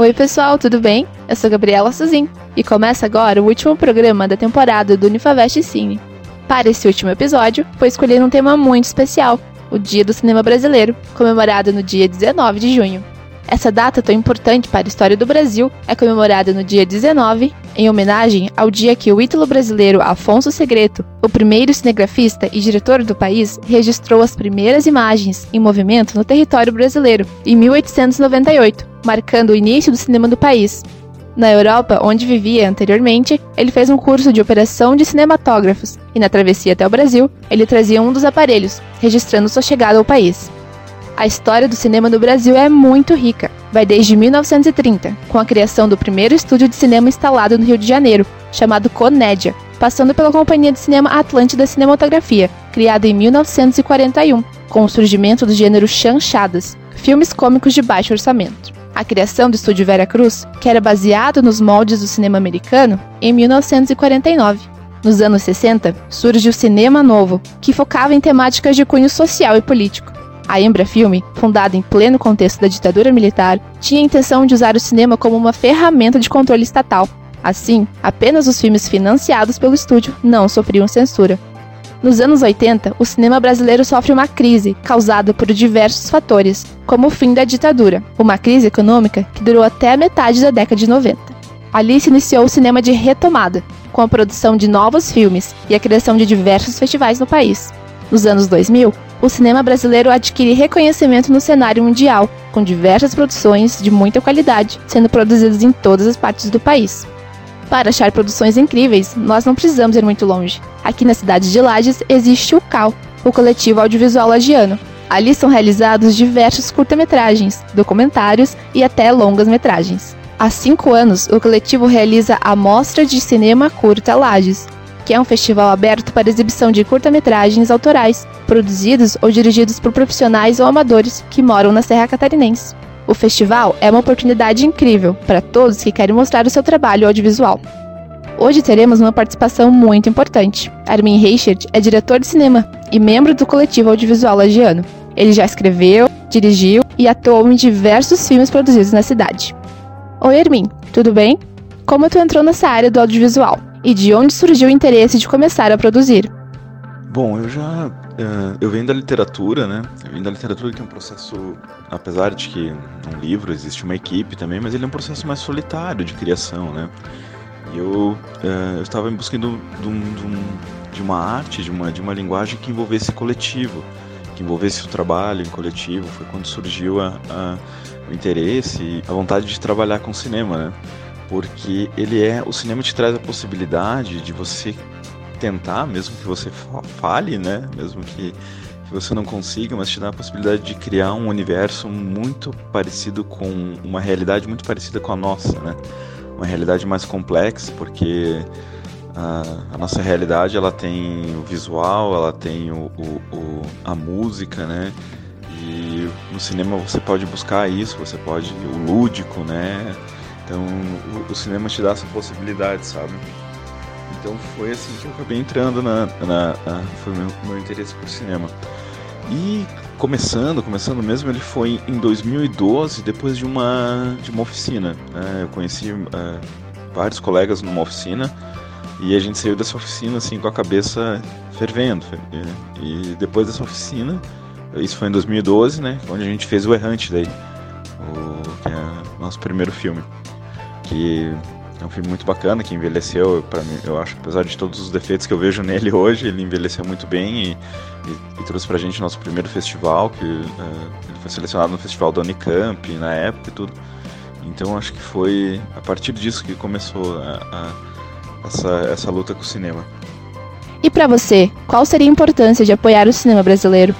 Oi, pessoal, tudo bem? Eu sou Gabriela Suzin e começa agora o último programa da temporada do Unifavest Cine. Para esse último episódio, foi escolher um tema muito especial, o Dia do Cinema Brasileiro, comemorado no dia 19 de junho. Essa data tão importante para a história do Brasil é comemorada no dia 19, em homenagem ao dia que o ítalo brasileiro Afonso Segreto, o primeiro cinegrafista e diretor do país, registrou as primeiras imagens em movimento no território brasileiro, em 1898, marcando o início do cinema do país. Na Europa, onde vivia anteriormente, ele fez um curso de operação de cinematógrafos e na travessia até o Brasil, ele trazia um dos aparelhos, registrando sua chegada ao país. A história do cinema no Brasil é muito rica. Vai desde 1930, com a criação do primeiro estúdio de cinema instalado no Rio de Janeiro, chamado Conédia, passando pela Companhia de Cinema Atlântida Cinematografia, criada em 1941, com o surgimento do gênero chanchadas, filmes cômicos de baixo orçamento. A criação do estúdio Vera Cruz, que era baseado nos moldes do cinema americano, em 1949. Nos anos 60, surge o Cinema Novo, que focava em temáticas de cunho social e político. A Embra Filme, fundada em pleno contexto da ditadura militar, tinha a intenção de usar o cinema como uma ferramenta de controle estatal. Assim, apenas os filmes financiados pelo estúdio não sofriam censura. Nos anos 80, o cinema brasileiro sofre uma crise causada por diversos fatores, como o fim da ditadura, uma crise econômica que durou até a metade da década de 90. Ali se iniciou o cinema de retomada, com a produção de novos filmes e a criação de diversos festivais no país. Nos anos 2000, o cinema brasileiro adquire reconhecimento no cenário mundial, com diversas produções de muita qualidade sendo produzidas em todas as partes do país. Para achar produções incríveis, nós não precisamos ir muito longe. Aqui na cidade de Lages existe o CAL, o Coletivo Audiovisual Lagiano. Ali são realizados diversos curta-metragens, documentários e até longas-metragens. Há cinco anos, o coletivo realiza a Mostra de Cinema Curta Lages, que é um festival aberto para exibição de curta-metragens autorais, produzidos ou dirigidos por profissionais ou amadores que moram na Serra Catarinense. O festival é uma oportunidade incrível para todos que querem mostrar o seu trabalho audiovisual. Hoje teremos uma participação muito importante. Armin Reichert é diretor de cinema e membro do coletivo audiovisual lagiano. Ele já escreveu, dirigiu e atuou em diversos filmes produzidos na cidade. Oi, Armin, tudo bem? Como tu entrou nessa área do audiovisual? E de onde surgiu o interesse de começar a produzir? Bom, eu já. Uh, eu venho da literatura, né? Eu venho da literatura que é um processo, apesar de que um livro existe uma equipe também, mas ele é um processo mais solitário de criação, né? E eu, uh, eu estava em busca de, um, de, uma arte, de uma, de uma linguagem que envolvesse coletivo, que envolvesse o trabalho em coletivo. Foi quando surgiu a, a, o interesse e a vontade de trabalhar com cinema, né? Porque ele é o cinema te traz a possibilidade de você tentar, mesmo que você fale, né, mesmo que, que você não consiga, mas te dá a possibilidade de criar um universo muito parecido com uma realidade muito parecida com a nossa, né, uma realidade mais complexa, porque a, a nossa realidade ela tem o visual, ela tem o, o, o a música, né, e no cinema você pode buscar isso, você pode o lúdico, né então o, o, cinema te dá essa possibilidade, sabe? Então foi assim que eu acabei entrando na. na, na foi meu, meu interesse por cinema. E começando, começando mesmo, ele foi em 2012, depois de uma, de uma oficina. Né? Eu conheci uh, vários colegas numa oficina e a gente saiu dessa oficina assim com a cabeça fervendo. E depois dessa oficina, isso foi em 2012, né? Onde a gente fez o Errante daí, o, que é o nosso primeiro filme que é um filme muito bacana, que envelheceu, para mim, eu acho, apesar de todos os defeitos que eu vejo nele hoje, ele envelheceu muito bem e, e, e trouxe pra gente nosso primeiro festival, que uh, ele foi selecionado no festival da Unicamp na época e tudo. Então acho que foi a partir disso que começou a, a, essa, essa luta com o cinema. E para você, qual seria a importância de apoiar o cinema brasileiro?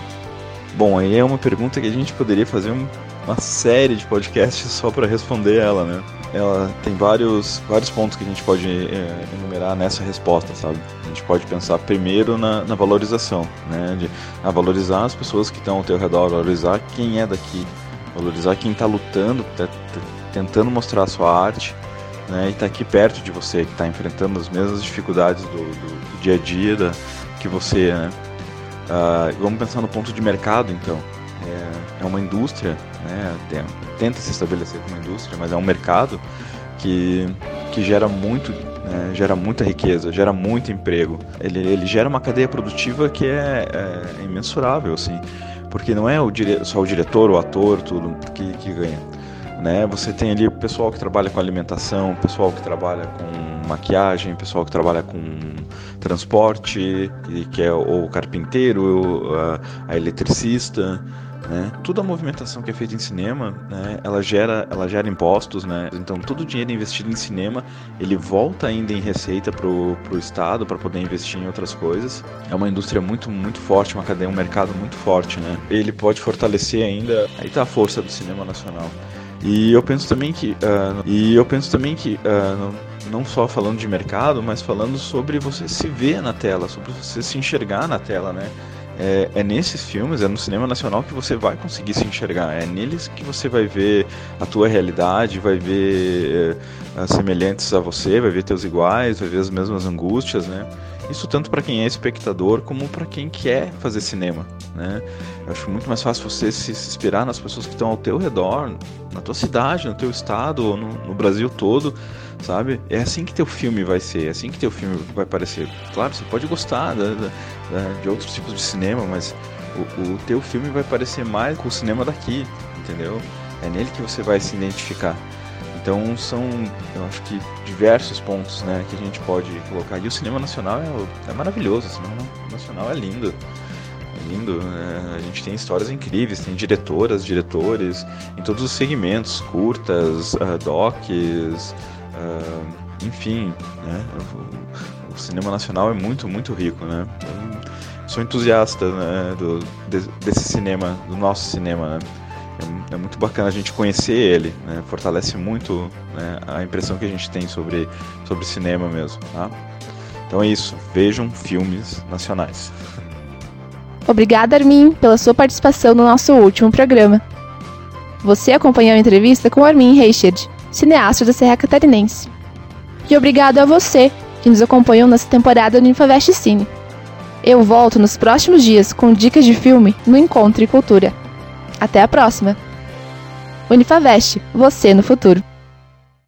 Bom, aí é uma pergunta que a gente poderia fazer um, uma série de podcasts só para responder ela, né? ela tem vários, vários pontos que a gente pode é, enumerar nessa resposta, sabe? A gente pode pensar primeiro na, na valorização, né? De valorizar as pessoas que estão ao teu redor, valorizar quem é daqui, valorizar quem está lutando, tá, tá, tentando mostrar a sua arte, né? E está aqui perto de você, que está enfrentando as mesmas dificuldades do, do, do dia a dia da, que você, né? Uh, vamos pensar no ponto de mercado, então. É, é uma indústria né? tenta se estabelecer como indústria, mas é um mercado que, que gera muito né, gera muita riqueza, gera muito emprego. Ele, ele gera uma cadeia produtiva que é, é imensurável, assim, porque não é o dire, só o diretor, o ator, tudo que, que ganha. Né? Você tem ali o pessoal que trabalha com alimentação, pessoal que trabalha com maquiagem, pessoal que trabalha com transporte, que é o carpinteiro, a, a eletricista, né? Toda a movimentação que é feita em cinema, né, ela gera, ela gera impostos, né? Então todo o dinheiro investido em cinema, ele volta ainda em receita pro, pro estado para poder investir em outras coisas. É uma indústria muito muito forte, uma cadeia, um mercado muito forte, né? Ele pode fortalecer ainda, aí tá a força do cinema nacional. E eu penso também que, uh, e eu penso também que uh, não só falando de mercado, mas falando sobre você se ver na tela, sobre você se enxergar na tela, né? é, é, nesses filmes, é no cinema nacional que você vai conseguir se enxergar. É neles que você vai ver a tua realidade, vai ver é, semelhantes a você, vai ver teus iguais, vai ver as mesmas angústias, né? Isso tanto para quem é espectador como para quem quer fazer cinema, né? Eu acho muito mais fácil você se, inspirar nas pessoas que estão ao teu redor, na tua cidade, no teu estado, no, no Brasil todo, sabe? É assim que teu filme vai ser, é assim que teu filme vai parecer. Claro, você pode gostar da, da, de outros tipos de cinema, mas o, o teu filme vai parecer mais com o cinema daqui, entendeu? É nele que você vai se identificar. Então são, eu acho que diversos pontos, né, que a gente pode colocar. E o cinema nacional é, é maravilhoso, o cinema nacional é lindo. É lindo, né? a gente tem histórias incríveis, tem diretoras, diretores em todos os segmentos, curtas, uh, docs, uh, enfim, né? O, o, cinema nacional é muito, muito rico, né? Eu sou entusiasta né, do, de, desse cinema, do nosso cinema, né? É, é, muito bacana a gente conhecer ele, né? fortalece muito né, a impressão que a gente tem sobre, sobre cinema mesmo. Tá? Então é isso, vejam filmes nacionais. Obrigada, Armin, pela sua participação no nosso último programa. Você acompanhou a entrevista com Armin Reichard, cineasta da Serra Catarinense. E obrigado a você que nos acompanhou nessa temporada do Infavest Cine. Eu volto nos próximos dias com dicas de filme no Encontro e Cultura. Até a próxima! Unifavest, você no futuro.